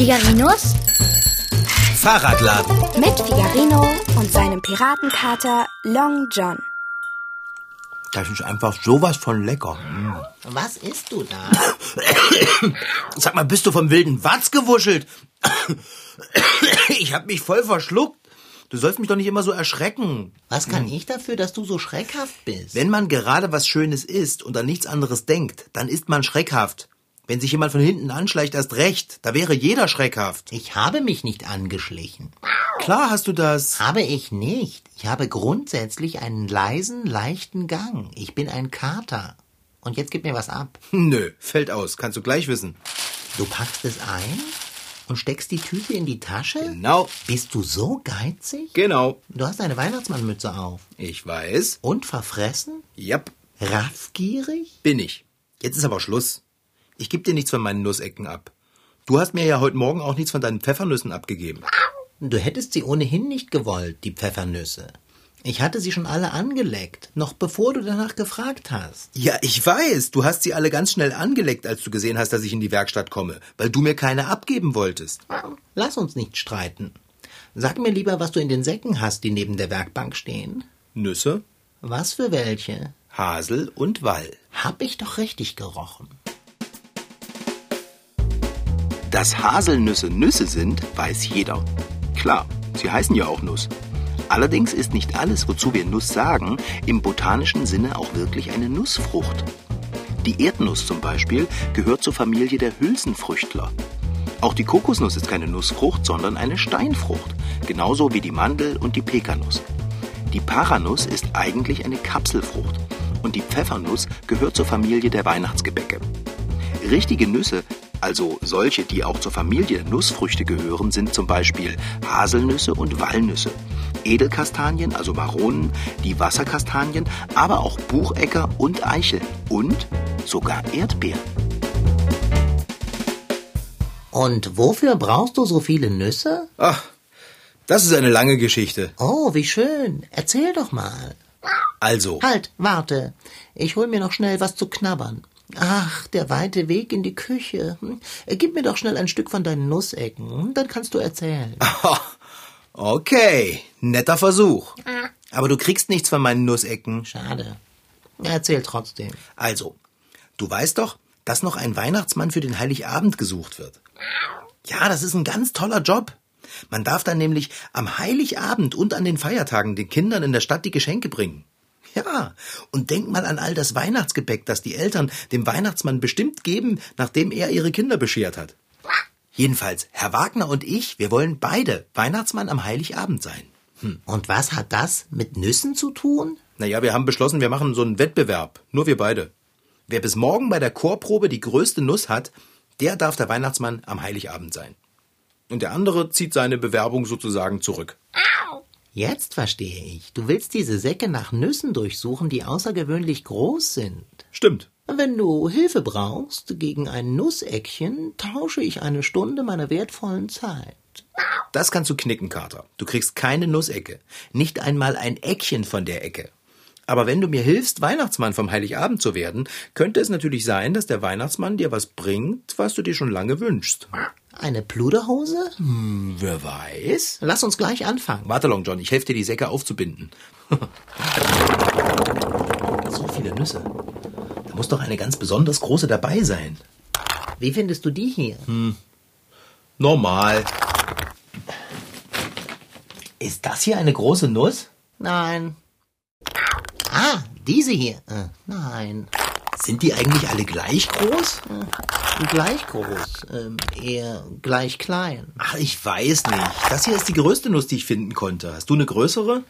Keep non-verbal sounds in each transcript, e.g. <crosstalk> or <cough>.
Figarinos Fahrradladen. mit Figarino und seinem Piratenkater Long John. Das ist einfach sowas von lecker. Was isst du da? <coughs> Sag mal, bist du vom wilden Watz gewuschelt? <coughs> Ich hab mich voll verschluckt. Du sollst mich doch nicht immer so erschrecken. Was kann ich dafür, dass du so schreckhaft bist? Wenn man gerade was Schönes isst und an nichts anderes denkt, dann ist man schreckhaft. Wenn sich jemand von hinten anschleicht, erst recht. Da wäre jeder schreckhaft. Ich habe mich nicht angeschlichen. Klar hast du das. Habe ich nicht. Ich habe grundsätzlich einen leisen, leichten Gang. Ich bin ein Kater. Und jetzt gib mir was ab. <laughs> Nö, fällt aus. Kannst du gleich wissen. Du packst es ein und steckst die Tüte in die Tasche? Genau. Bist du so geizig? Genau. Du hast eine Weihnachtsmannmütze auf. Ich weiß. Und verfressen? Jap, Raffgierig? bin ich. Jetzt ist aber Schluss. Ich geb dir nichts von meinen Nussecken ab. Du hast mir ja heute Morgen auch nichts von deinen Pfeffernüssen abgegeben. Du hättest sie ohnehin nicht gewollt, die Pfeffernüsse. Ich hatte sie schon alle angeleckt, noch bevor du danach gefragt hast. Ja, ich weiß. Du hast sie alle ganz schnell angeleckt, als du gesehen hast, dass ich in die Werkstatt komme, weil du mir keine abgeben wolltest. Lass uns nicht streiten. Sag mir lieber, was du in den Säcken hast, die neben der Werkbank stehen. Nüsse, Was für welche? Hasel und Wall. Hab ich doch richtig gerochen. Dass Haselnüsse Nüsse sind, weiß jeder. Klar, sie heißen ja auch Nuss. Allerdings ist nicht alles, wozu wir Nuss sagen, im botanischen Sinne auch wirklich eine Nussfrucht. Die Erdnuss zum Beispiel gehört zur Familie der Hülsenfrüchtler. Auch die Kokosnuss ist keine Nussfrucht, sondern eine Steinfrucht, genauso wie die Mandel und die Pekanuss. Die Paranuss ist eigentlich eine Kapselfrucht und die Pfeffernuss gehört zur Familie der Weihnachtsgebäcke. Richtige Nüsse, also solche, die auch zur Familie der Nussfrüchte gehören, sind zum Beispiel Haselnüsse und Walnüsse. Edelkastanien, also Maronen, die Wasserkastanien, aber auch Buchecker und Eichel und sogar Erdbeeren. Und wofür brauchst du so viele Nüsse? Ach, das ist eine lange Geschichte. Oh, wie schön. Erzähl doch mal. Also, Halt, warte. Ich hol mir noch schnell was zu knabbern. Ach, der weite Weg in die Küche. Hm, Gib mir doch schnell ein Stück von deinen Nussecken, hm, dann kannst du erzählen. <laughs> okay, netter Versuch. Aber du kriegst nichts von meinen Nussecken. Schade. Erzähl trotzdem. Also, du weißt doch, dass noch ein Weihnachtsmann für den Heiligabend gesucht wird. Ja, das ist ein ganz toller Job. Man darf dann nämlich am Heiligabend und an den Feiertagen den Kindern in der Stadt die Geschenke bringen. Ja, und denk mal an all das Weihnachtsgebäck, das die Eltern dem Weihnachtsmann bestimmt geben, nachdem er ihre Kinder beschert hat. Jedenfalls, Herr Wagner und ich, wir wollen beide Weihnachtsmann am Heiligabend sein. Und was hat das mit Nüssen zu tun? Naja, wir haben beschlossen, wir machen so einen Wettbewerb. Nur wir beide. Wer bis morgen bei der Chorprobe die größte Nuss hat, der darf der Weihnachtsmann am Heiligabend sein. Und der andere zieht seine Bewerbung sozusagen zurück. Jetzt verstehe ich. Du willst diese Säcke nach Nüssen durchsuchen, die außergewöhnlich groß sind. Stimmt. Wenn du Hilfe brauchst gegen ein Nusseckchen, tausche ich eine Stunde meiner wertvollen Zeit. Das kannst du knicken, Kater. Du kriegst keine Nussecke. Nicht einmal ein Eckchen von der Ecke. Aber wenn du mir hilfst, Weihnachtsmann vom Heiligabend zu werden, könnte es natürlich sein, dass der Weihnachtsmann dir was bringt, was du dir schon lange wünschst. Eine Pluderhose? Hm, wer weiß? Lass uns gleich anfangen. Warte, Long John, ich helfe dir, die Säcke aufzubinden. <laughs> so viele Nüsse. Da muss doch eine ganz besonders große dabei sein. Wie findest du die hier? Normal. Ist das hier eine große Nuss? Nein. Ah, diese hier. Äh, nein. Sind die eigentlich alle gleich groß? Gleich groß. Ähm, eher gleich klein. Ach, ich weiß nicht. Das hier ist die größte Nuss, die ich finden konnte. Hast du eine größere?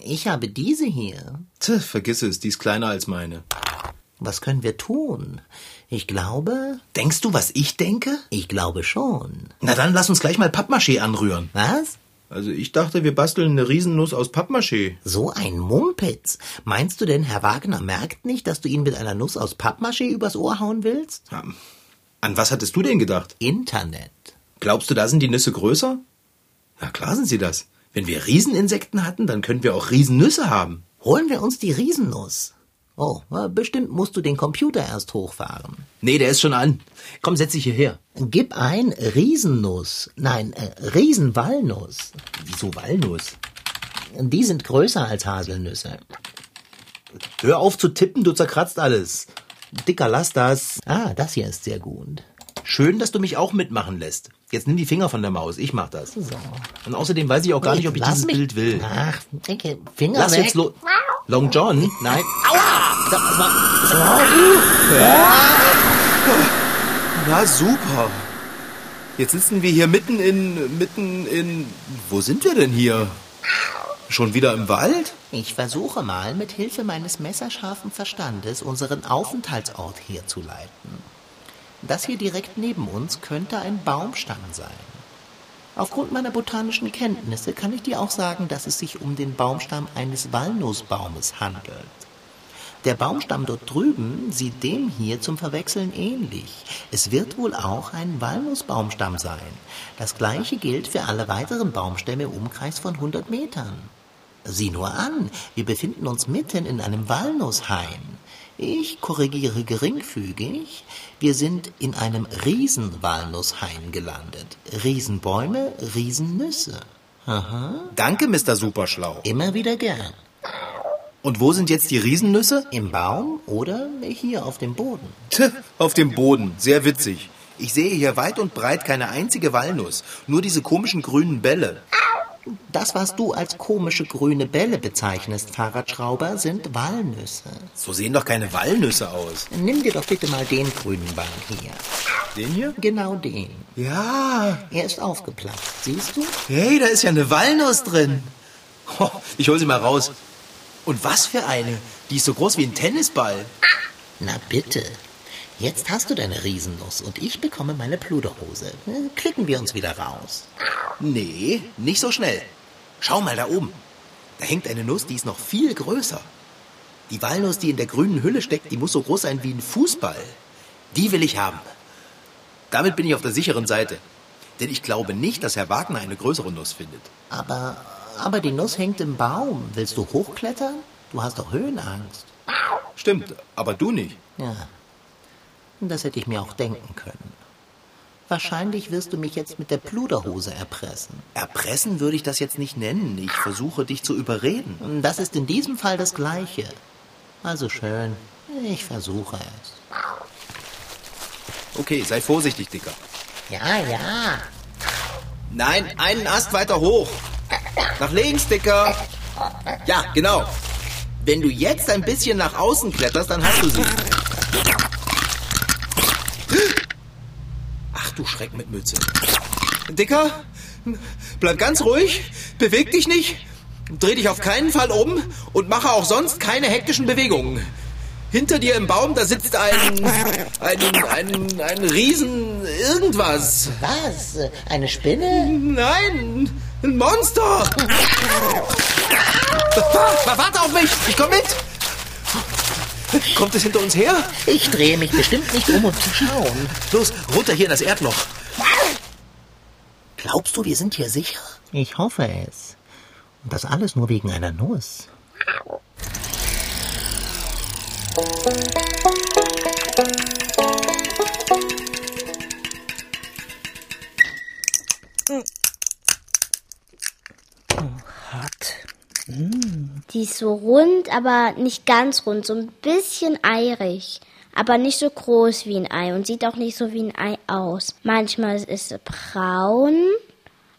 Ich habe diese hier. Tch, vergiss es, die ist kleiner als meine. Was können wir tun? Ich glaube, Denkst du, was ich denke? ich glaube schon. Na dann lass uns gleich mal Pappmaché anrühren. Was? Also ich dachte, wir basteln eine Riesennuss aus Pappmaché. So ein Mumpitz. Meinst du denn, Herr Wagner merkt nicht, dass du ihn mit einer Nuss aus Pappmaché übers Ohr hauen willst? Ja. An was hattest du denn gedacht? Internet. Glaubst du, da sind die Nüsse größer? Ja, klar sind sie das. Wenn wir Rieseninsekten hatten, dann könnten wir auch Riesennüsse haben. Holen wir uns die Riesennuss. Oh, bestimmt musst du den Computer erst hochfahren. Nee, der ist schon an. Komm, setz dich hierher. Gib ein Riesennuss. Nein, äh, Riesenwalnuss. Wieso Walnuss? Die sind größer als Haselnüsse. Hör auf zu tippen, du zerkratzt alles. Dicker, lass das. Ah, das hier ist sehr gut. Schön, dass du mich auch mitmachen lässt. Jetzt nimm die Finger von der Maus, ich mach das. So. Und außerdem weiß ich auch gar nicht, ob ich dieses mich- Bild will. Ach, denke, Finger Lass weg. jetzt los. Long John? Nein. Na super. Jetzt sitzen wir hier mitten in, mitten in, wo sind wir denn hier? Schon wieder im Wald? Ich versuche mal, mit Hilfe meines messerscharfen Verstandes unseren Aufenthaltsort herzuleiten. Das hier direkt neben uns könnte ein Baumstamm sein. Aufgrund meiner botanischen Kenntnisse kann ich dir auch sagen, dass es sich um den Baumstamm eines Walnussbaumes handelt. Der Baumstamm dort drüben sieht dem hier zum Verwechseln ähnlich. Es wird wohl auch ein Walnussbaumstamm sein. Das gleiche gilt für alle weiteren Baumstämme im Umkreis von 100 Metern. Sieh nur an, wir befinden uns mitten in einem Walnusshain. Ich korrigiere geringfügig, wir sind in einem Riesenwalnusshain gelandet. Riesenbäume, Riesennüsse. Aha, Danke, Mr. Superschlau. immer wieder gern. Und wo sind jetzt die Riesennüsse? Im Baum oder hier auf dem Boden. Tch, Auf dem Boden. Sehr witzig. Ich sehe hier weit und breit keine einzige Walnuss. Nur diese komischen grünen Bälle. Das, was du als komische grüne Bälle bezeichnest, Fahrradschrauber, sind Walnüsse. So sehen doch keine Walnüsse aus. Nimm dir doch bitte mal den grünen Ball hier. Den hier? Genau den. Ja. Er ist aufgeplatzt, siehst du? Hey, da ist ja eine Walnuss drin. Ich hol sie mal raus. Und was für eine? Die ist so groß wie ein Tennisball. Na bitte. Jetzt hast du deine Riesennuss und ich bekomme meine Pluderhose. Äh, Klicken wir uns wieder raus. Nee, nicht so schnell. Schau mal da oben. Da hängt eine Nuss, die ist noch viel größer. Die Walnuss, die in der grünen Hülle steckt, die muss so groß sein wie ein Fußball. Die will ich haben. Damit bin ich auf der sicheren Seite. Denn ich glaube nicht, dass Herr Wagner eine größere Nuss findet. Aber, aber die Nuss hängt im Baum. Willst du hochklettern? Du hast doch Höhenangst. Stimmt, aber du nicht. Ja, das hätte ich mir auch denken können. Wahrscheinlich wirst du mich jetzt mit der Pluderhose erpressen. Erpressen würde ich das jetzt nicht nennen. Ich versuche dich zu überreden. Das ist in diesem Fall das Gleiche. Also schön, ich versuche es. Okay, sei vorsichtig, Dicker. Ja, ja. Nein, einen Ast weiter hoch. Nach links, Dicker. Ja, genau. Wenn du jetzt ein bisschen nach außen kletterst, dann hast du sie. Ach du Schreck mit Mütze. Dicker, bleib ganz ruhig, beweg dich nicht, dreh dich auf keinen Fall um und mache auch sonst keine hektischen Bewegungen. Hinter dir im Baum, da sitzt ein, ein, ein, ein Riesen irgendwas. Was? Eine Spinne? Nein, ein Monster. Wa- Warte auf mich, ich komm mit. Kommt es hinter uns her? Ich drehe mich bestimmt nicht um, um zu schauen. Los, runter hier in das Erdloch. Glaubst du, wir sind hier sicher? Ich hoffe es. Und das alles nur wegen einer Nuss. Die ist so rund, aber nicht ganz rund, so ein bisschen eirig. Aber nicht so groß wie ein Ei und sieht auch nicht so wie ein Ei aus. Manchmal ist sie braun,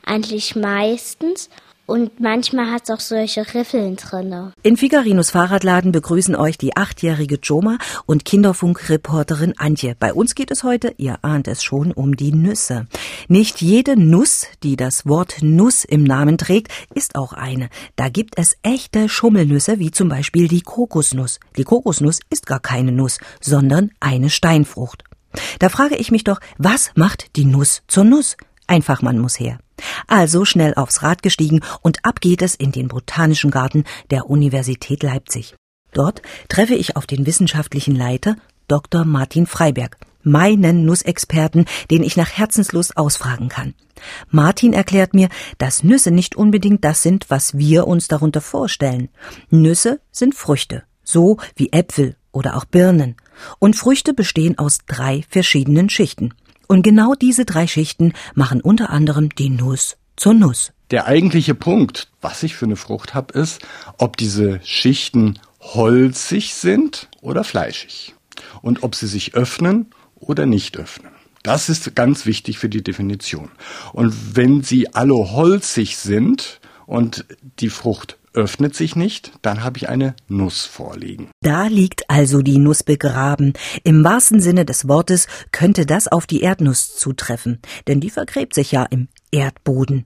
eigentlich meistens. Und manchmal hat es auch solche Riffeln drinne. In Figarinos Fahrradladen begrüßen euch die achtjährige Joma und Kinderfunkreporterin Antje. Bei uns geht es heute, ihr ahnt es schon, um die Nüsse. Nicht jede Nuss, die das Wort Nuss im Namen trägt, ist auch eine. Da gibt es echte Schummelnüsse, wie zum Beispiel die Kokosnuss. Die Kokosnuss ist gar keine Nuss, sondern eine Steinfrucht. Da frage ich mich doch, was macht die Nuss zur Nuss? Ein Fachmann muss her. Also schnell aufs Rad gestiegen und ab geht es in den Botanischen Garten der Universität Leipzig. Dort treffe ich auf den wissenschaftlichen Leiter Dr. Martin Freiberg, meinen Nussexperten, den ich nach Herzenslust ausfragen kann. Martin erklärt mir, dass Nüsse nicht unbedingt das sind, was wir uns darunter vorstellen. Nüsse sind Früchte. so wie Äpfel oder auch Birnen. Und Früchte bestehen aus drei verschiedenen Schichten. Und genau diese drei Schichten machen unter anderem die Nuss zur Nuss. Der eigentliche Punkt, was ich für eine Frucht habe, ist, ob diese Schichten holzig sind oder fleischig. Und ob sie sich öffnen oder nicht öffnen. Das ist ganz wichtig für die Definition. Und wenn sie alle holzig sind und die Frucht öffnet sich nicht, dann habe ich eine Nuss vorliegen. Da liegt also die Nuss begraben. Im wahrsten Sinne des Wortes könnte das auf die Erdnuss zutreffen, denn die vergräbt sich ja im Erdboden.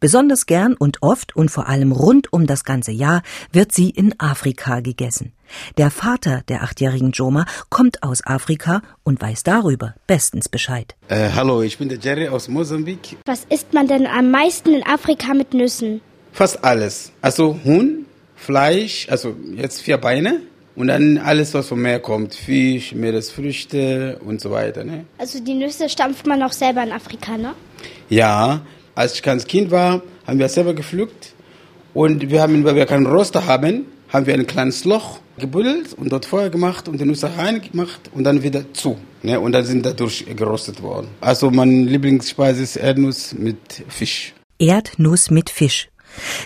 Besonders gern und oft und vor allem rund um das ganze Jahr wird sie in Afrika gegessen. Der Vater der achtjährigen Joma kommt aus Afrika und weiß darüber bestens Bescheid. Äh, hallo, ich bin der Jerry aus Mosambik. Was isst man denn am meisten in Afrika mit Nüssen? Fast alles. Also Huhn, Fleisch, also jetzt vier Beine und dann alles, was vom Meer kommt. Fisch, Meeresfrüchte und so weiter. Ne? Also die Nüsse stampft man auch selber in Afrika, ne? Ja, als ich ganz Kind war, haben wir selber gepflückt und wir haben, weil wir keinen Roster haben, haben wir ein kleines Loch gebuddelt und dort Feuer gemacht und die Nüsse reingemacht und dann wieder zu. Ne? Und dann sind dadurch gerostet worden. Also meine Lieblingsspeise ist Erdnuss mit Fisch. Erdnuss mit Fisch.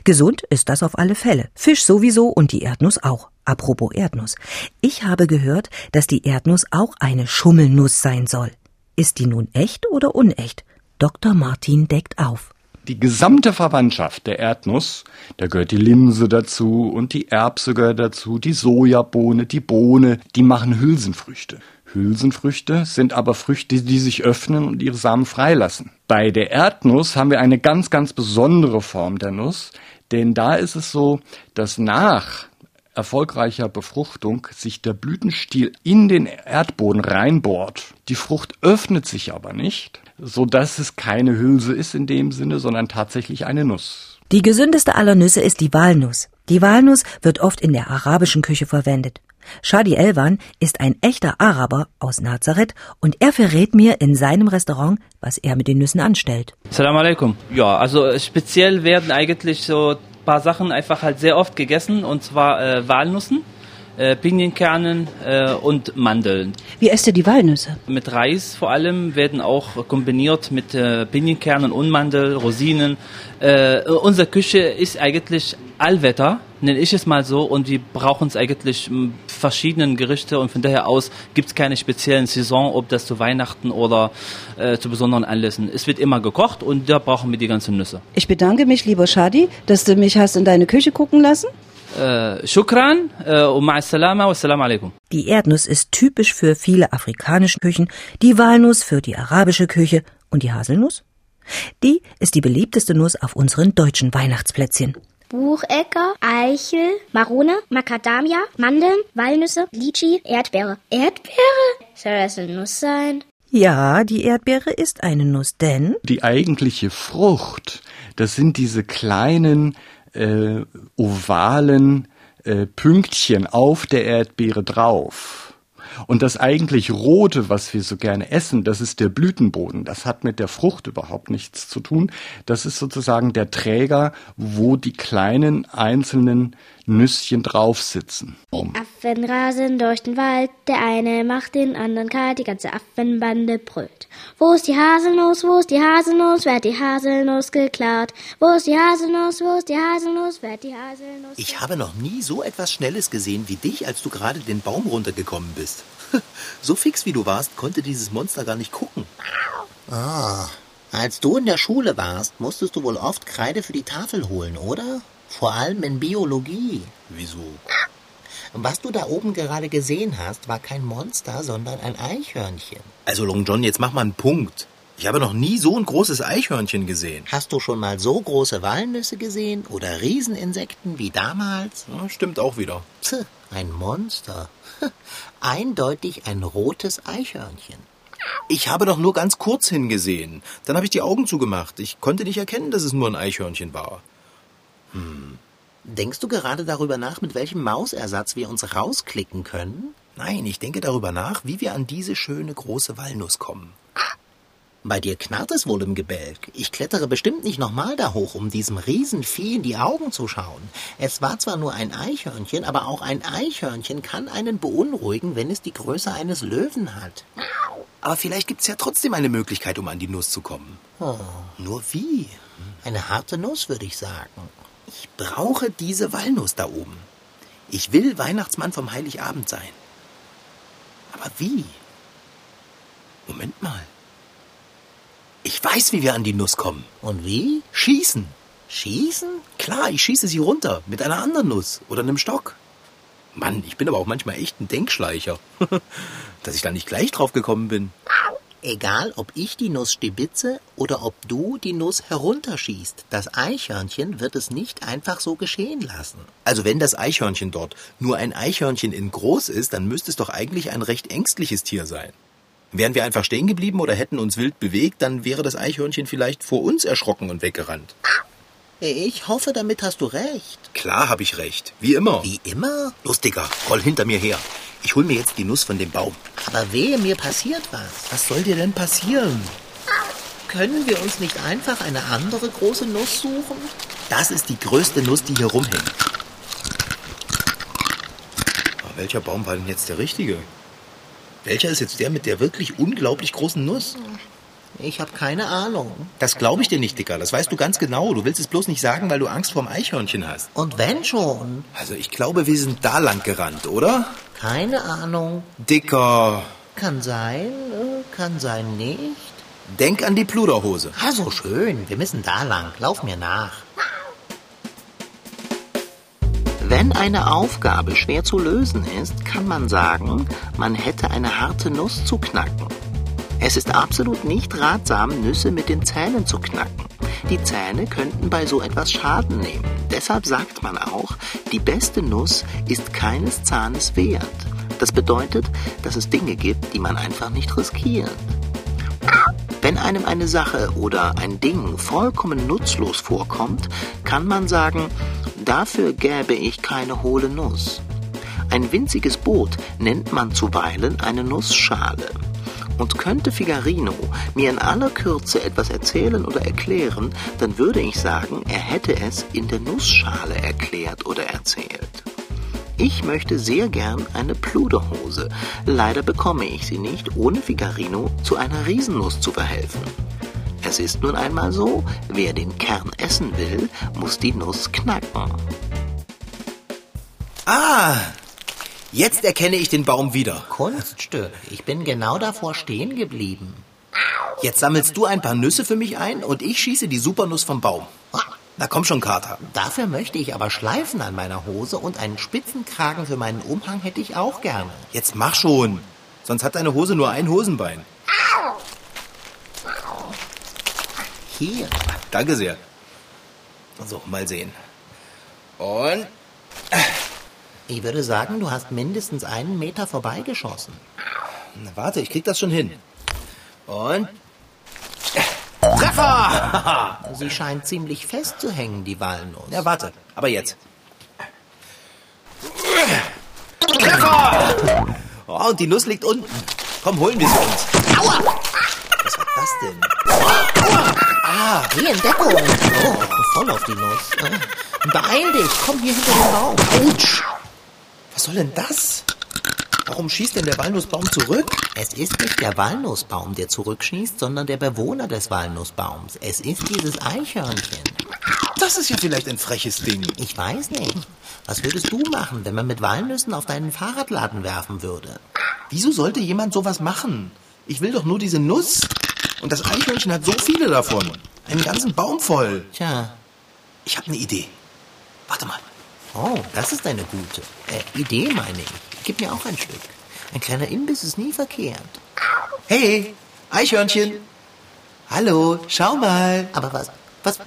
Gesund ist das auf alle Fälle. Fisch sowieso und die Erdnuss auch. Apropos Erdnuss. Ich habe gehört, dass die Erdnuss auch eine Schummelnuss sein soll. Ist die nun echt oder unecht? Dr. Martin deckt auf. Die gesamte Verwandtschaft der Erdnuss, da gehört die Linse dazu und die Erbse gehört dazu, die Sojabohne, die Bohne, die machen Hülsenfrüchte. Hülsenfrüchte sind aber Früchte, die sich öffnen und ihre Samen freilassen. Bei der Erdnuss haben wir eine ganz, ganz besondere Form der Nuss, denn da ist es so, dass nach erfolgreicher Befruchtung sich der Blütenstiel in den Erdboden reinbohrt. Die Frucht öffnet sich aber nicht, so dass es keine Hülse ist in dem Sinne, sondern tatsächlich eine Nuss. Die gesündeste aller Nüsse ist die Walnuss. Die Walnuss wird oft in der arabischen Küche verwendet. Shadi Elvan ist ein echter Araber aus Nazareth und er verrät mir in seinem Restaurant, was er mit den Nüssen anstellt. Salam alaikum. Ja, also speziell werden eigentlich so paar Sachen einfach halt sehr oft gegessen und zwar äh, Walnüssen, äh, Pinienkernen äh, und Mandeln. Wie esst ihr die Walnüsse? Mit Reis vor allem werden auch kombiniert mit äh, Pinienkernen und Mandel, Rosinen. Äh, unsere Küche ist eigentlich Allwetter, nenne ich es mal so, und wir brauchen es eigentlich verschiedenen Gerichte und von daher aus gibt es keine speziellen Saison, ob das zu Weihnachten oder äh, zu besonderen Anlässen. Es wird immer gekocht und da brauchen wir die ganzen Nüsse. Ich bedanke mich, lieber Shadi, dass du mich hast in deine Küche gucken lassen. Äh, shukran äh, und ma'assalama wa salam alaikum. Die Erdnuss ist typisch für viele afrikanische Küchen, die Walnuss für die arabische Küche und die Haselnuss? Die ist die beliebteste Nuss auf unseren deutschen Weihnachtsplätzchen. Buchecker, Eichel, Marone, Macadamia, Mandeln, Walnüsse, Litschi, Erdbeere. Erdbeere? Soll das eine Nuss sein? Ja, die Erdbeere ist eine Nuss, denn die eigentliche Frucht, das sind diese kleinen äh, ovalen äh, Pünktchen auf der Erdbeere drauf. Und das eigentlich Rote, was wir so gerne essen, das ist der Blütenboden. Das hat mit der Frucht überhaupt nichts zu tun. Das ist sozusagen der Träger, wo die kleinen einzelnen Nüsschen drauf sitzen. Die Affen rasen durch den Wald, der eine macht den anderen kalt, die ganze Affenbande brüllt. Wo ist die Haselnuss, wo ist die Haselnuss, wer hat die Haselnuss geklaut? Wo ist die Haselnuss, wo ist die Haselnuss, wer hat die Haselnuss Ich habe noch nie so etwas Schnelles gesehen wie dich, als du gerade den Baum runtergekommen bist. <laughs> so fix wie du warst, konnte dieses Monster gar nicht gucken. Ah, als du in der Schule warst, musstest du wohl oft Kreide für die Tafel holen, oder? Vor allem in Biologie. Wieso? Was du da oben gerade gesehen hast, war kein Monster, sondern ein Eichhörnchen. Also Long John, jetzt mach mal einen Punkt. Ich habe noch nie so ein großes Eichhörnchen gesehen. Hast du schon mal so große Walnüsse gesehen oder Rieseninsekten wie damals? Ja, stimmt auch wieder. Pse, ein Monster. <laughs> Eindeutig ein rotes Eichhörnchen. Ich habe doch nur ganz kurz hingesehen. Dann habe ich die Augen zugemacht. Ich konnte nicht erkennen, dass es nur ein Eichhörnchen war. Hm. Denkst du gerade darüber nach, mit welchem Mausersatz wir uns rausklicken können? Nein, ich denke darüber nach, wie wir an diese schöne große Walnuss kommen. Bei dir knarrt es wohl im Gebälk. Ich klettere bestimmt nicht nochmal da hoch, um diesem Riesenvieh in die Augen zu schauen. Es war zwar nur ein Eichhörnchen, aber auch ein Eichhörnchen kann einen beunruhigen, wenn es die Größe eines Löwen hat. Aber vielleicht gibt's ja trotzdem eine Möglichkeit, um an die Nuss zu kommen. Oh, Nur wie? eine harte Nuss, würde ich sagen. Ich brauche diese Walnuss da oben. Ich will Weihnachtsmann vom Heiligabend sein. Aber wie? Moment mal. Ich weiß, wie wir an die Nuss kommen. Und wie? Schießen. Schießen? Klar, ich schieße sie runter mit einer anderen Nuss oder einem Stock. Mann, ich bin aber auch manchmal echt ein Denkschleicher. <laughs> Dass ich da nicht gleich drauf gekommen bin. Egal, ob ich die Nuss stibitze oder ob du die Nuss herunterschießt, das Eichhörnchen wird es nicht einfach so geschehen lassen. Also wenn das Eichhörnchen dort nur ein Eichhörnchen in groß ist, dann müsste es doch eigentlich ein recht ängstliches Tier sein. Wären wir einfach stehen geblieben oder hätten uns wild bewegt, dann wäre das Eichhörnchen vielleicht vor uns erschrocken und weggerannt. Ich hoffe, damit hast du recht. Klar habe ich recht. Wie immer. Wie immer? Lustiger, roll hinter mir her. Ich hol mir jetzt die Nuss von dem Baum. Aber wehe, mir passiert was. Was soll dir denn passieren? Können wir uns nicht einfach eine andere große Nuss suchen? Das ist die größte Nuss, die hier rumhängt. Aber welcher Baum war denn jetzt der richtige? Welcher ist jetzt der mit der wirklich unglaublich großen Nuss? Ich habe keine Ahnung. Das glaube ich dir nicht, Dicker. Das weißt du ganz genau. Du willst es bloß nicht sagen, weil du Angst vorm Eichhörnchen hast. Und wenn schon? Also ich glaube, wir sind da lang gerannt, oder? Keine Ahnung. Dicker. Kann sein, äh, kann sein nicht. Denk an die Pluderhose. Ah, so schön. Wir müssen da lang. Lauf mir nach. Wenn eine Aufgabe schwer zu lösen ist, kann man sagen, man hätte eine harte Nuss zu knacken. Es ist absolut nicht ratsam, Nüsse mit den Zähnen zu knacken. Die Zähne könnten bei so etwas Schaden nehmen. Deshalb sagt man auch, die beste Nuss ist keines Zahnes wert. Das bedeutet, dass es Dinge gibt, die man einfach nicht riskiert. Wenn einem eine Sache oder ein Ding vollkommen nutzlos vorkommt, kann man sagen, dafür gäbe ich keine hohle Nuss. Ein winziges Boot nennt man zuweilen eine Nussschale. Und könnte Figarino mir in aller Kürze etwas erzählen oder erklären, dann würde ich sagen, er hätte es in der Nussschale erklärt oder erzählt. Ich möchte sehr gern eine Pluderhose. Leider bekomme ich sie nicht, ohne Figarino zu einer Riesennuss zu verhelfen. Es ist nun einmal so, wer den Kern essen will, muss die Nuss knacken. Ah, jetzt erkenne ich den Baum wieder. Kunststück. Ich bin genau davor stehen geblieben. Jetzt sammelst du ein paar Nüsse für mich ein und ich schieße die Supernuss vom Baum. Na komm schon, Kater. Dafür möchte ich aber Schleifen an meiner Hose und einen Spitzenkragen für meinen Umhang hätte ich auch gerne. Jetzt mach schon. Sonst hat deine Hose nur ein Hosenbein. Hier. Danke sehr. So, mal sehen. Und Ich würde sagen, du hast mindestens einen Meter vorbeigeschossen. Na, warte, ich krieg das schon hin. Und Treffer! <laughs> Sie scheint ziemlich fest zu hängen, die Walnuss. Ja, warte, aber jetzt. Treffer! Oh, und die Nuss liegt unten. Komm, holen wir sie uns. Aua! Was war das denn? Ah, hier in Deckung. Oh, voll auf die Nuss. Ah, Beeil dich, komm hier hinter den Baum. Autsch! Was soll denn das? Warum schießt denn der Walnussbaum zurück? Es ist nicht der Walnussbaum, der zurückschießt, sondern der Bewohner des Walnussbaums. Es ist dieses Eichhörnchen. Das ist ja vielleicht ein freches Ding. Ich weiß nicht. Was würdest du machen, wenn man mit Walnüssen auf deinen Fahrradladen werfen würde? Wieso sollte jemand sowas machen? Ich will doch nur diese Nuss. Und das Eichhörnchen hat so viele davon. Einen ganzen Baum voll. Tja, Ich habe eine Idee. Warte mal. Oh, das ist eine gute. Äh, Idee, meine ich. Gib mir auch ein Stück. Ein kleiner Imbiss ist nie verkehrt. Hey, Eichhörnchen. Hallo, schau mal. Aber was, was,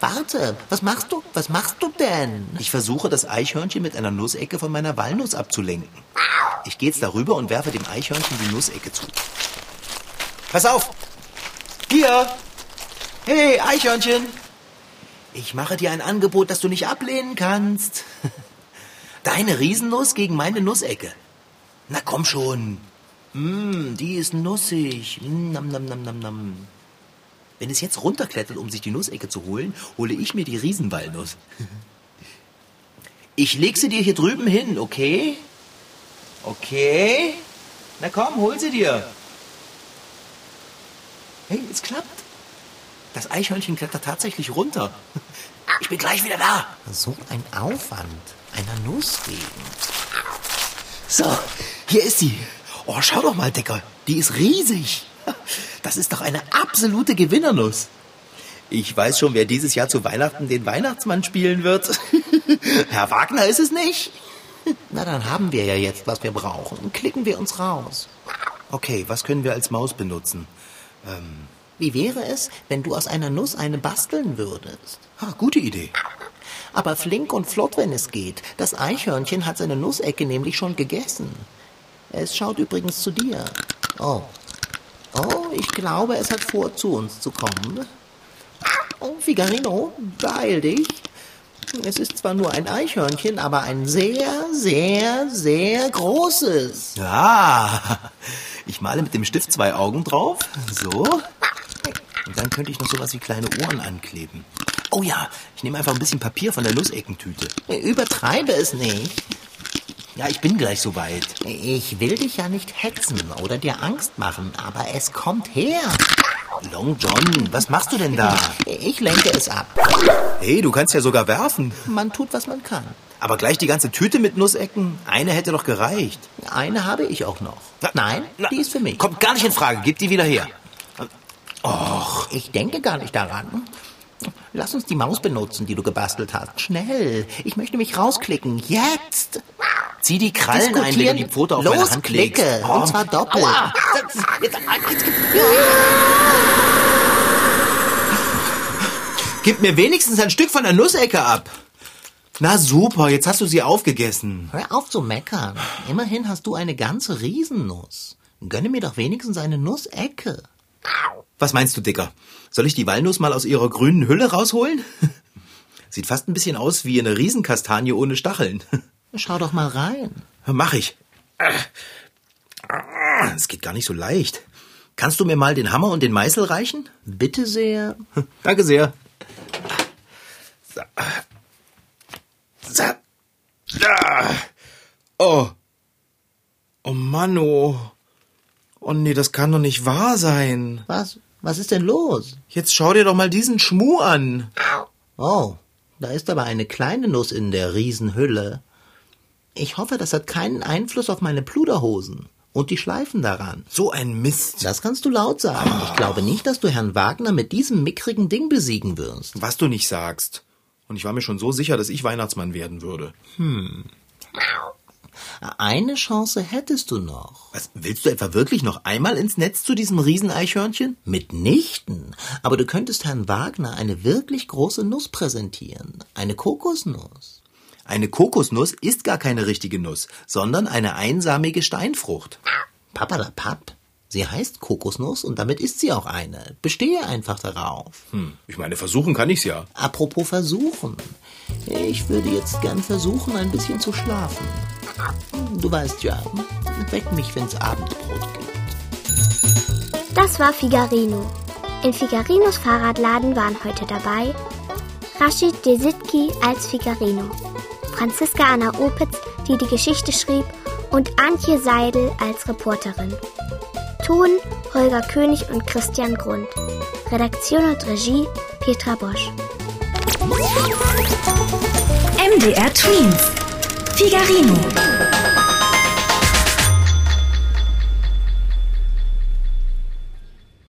warte, was machst du, was machst du denn? Ich versuche, das Eichhörnchen mit einer Nussecke von meiner Walnuss abzulenken. Ich gehe jetzt darüber und werfe dem Eichhörnchen die Nussecke zu. Pass auf! Hier! Hey, Eichhörnchen! Ich mache dir ein Angebot, das du nicht ablehnen kannst. <laughs> Deine Riesennuss gegen meine Nussecke. Na komm schon. Mm, die ist nussig. Mm, nam, nam, nam, nam, nam. Wenn es jetzt runterklettert, um sich die Nussecke zu holen, hole ich mir die Riesenwalnuss. Ich leg sie dir hier drüben hin, okay? Okay. Na komm, hol sie dir. Hey, es klappt. Das Eichhörnchen klettert tatsächlich runter. <laughs> Ich bin gleich wieder da. So ein Aufwand, einer Nuss wegen. So, hier ist sie. Oh, schau doch mal, Dicker. Die ist riesig. <laughs> Das ist doch eine absolute Gewinnernuss. Ich weiß schon, wer dieses Jahr zu Weihnachten den Weihnachtsmann spielen wird. <laughs> Herr Wagner ist es nicht. Na, dann haben wir ja jetzt, was wir brauchen. Klicken wir uns raus. Okay, was können wir als Maus benutzen? Ähm, Wie wäre es, wenn du aus einer Nuss eine basteln würdest? ah, gute Idee. Aber flink und flott, wenn es geht. Das Eichhörnchen hat seine Nussecke nämlich schon gegessen. Es schaut übrigens zu dir. Oh. Oh, ich glaube, es hat vor, zu uns zu kommen. Oh, Figarino, beeil dich. Es ist zwar nur ein Eichhörnchen, aber ein sehr, sehr, sehr großes. Ja, <laughs> ich male mit dem Stift zwei Augen drauf. So. Und dann könnte ich noch sowas wie kleine Ohren ankleben. Oh ja, ich nehme einfach ein bisschen Papier von der Nusseckentüte. Übertreibe es nicht. Ja, ich bin gleich soweit. Ich will dich ja nicht hetzen oder dir Angst machen, aber es kommt her. Long John, was machst du denn da? Ich lenke es ab. Hey, du kannst ja sogar werfen. Man tut, was man kann. Aber gleich die ganze Tüte mit Nussecken? Eine hätte doch gereicht. Eine habe ich auch noch. Na, Nein, na, die ist für mich. Kommt gar nicht in Frage. Gib die wieder her. Ich denke gar nicht daran. Lass uns die Maus benutzen, die du gebastelt hast. Schnell. Ich möchte mich rausklicken. Jetzt. Zieh die Krallen ein, wenn du die Pfote auf Los, meine Hand legst. klicke. Oh. Und zwar doppelt. Aua. Gib mir wenigstens ein Stück von der Nussecke ab. Na super, jetzt hast du sie aufgegessen. Hör auf zu meckern. Immerhin hast du eine ganze Riesennuss. Gönne mir doch wenigstens eine Nussecke. Was meinst du, Dicker? Soll ich die Walnuss mal aus ihrer grünen Hülle rausholen? <laughs> Sieht fast ein bisschen aus wie eine Riesenkastanie ohne Stacheln. <laughs> Schau doch mal rein. Mach ich. Es geht gar nicht so leicht. Kannst du mir mal den Hammer und den Meißel reichen? Bitte sehr. <laughs> Danke sehr. So. So. Oh. Oh Mann, oh. Oh nee, das kann doch nicht wahr sein. Was? Was ist denn los? Jetzt schau dir doch mal diesen Schmuh an. Oh, da ist aber eine kleine Nuss in der Riesenhülle. Ich hoffe, das hat keinen Einfluss auf meine Pluderhosen und die Schleifen daran. So ein Mist. Das kannst du laut sagen. Ich glaube nicht, dass du Herrn Wagner mit diesem mickrigen Ding besiegen wirst. Was du nicht sagst. Und ich war mir schon so sicher, dass ich Weihnachtsmann werden würde. Eine Chance hättest du noch. Was, willst du etwa wirklich noch einmal ins Netz zu diesem Rieseneichhörnchen? Mitnichten. Aber du könntest Herrn Wagner eine wirklich große Nuss präsentieren. Eine Kokosnuss. Eine Kokosnuss ist gar keine richtige Nuss, sondern eine einsamige Steinfrucht. Papadapap. Sie heißt Kokosnuss und damit ist sie auch eine. Bestehe einfach darauf. Hm, ich meine, versuchen kann ich's ja. Apropos versuchen. Ich würde jetzt gern versuchen, ein bisschen zu schlafen. Du weißt ja, weck mich, wenn's Abendbrot gibt. Das war Figarino. In Figarinos Fahrradladen waren heute dabei Rashid Desitki als Figarino, Franziska Anna Opitz, die die Geschichte schrieb, und Antje Seidel als Reporterin. Ton Holger König und Christian Grund. Redaktion und Regie Petra Bosch. MDR Twins. Figarino